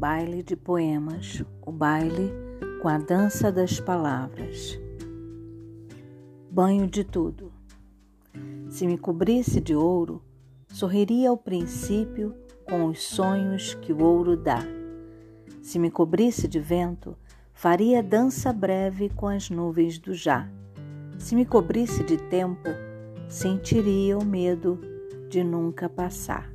baile de poemas, o baile com a dança das palavras. Banho de tudo. Se me cobrisse de ouro, sorriria ao princípio com os sonhos que o ouro dá. Se me cobrisse de vento, faria dança breve com as nuvens do já. Se me cobrisse de tempo, sentiria o medo de nunca passar.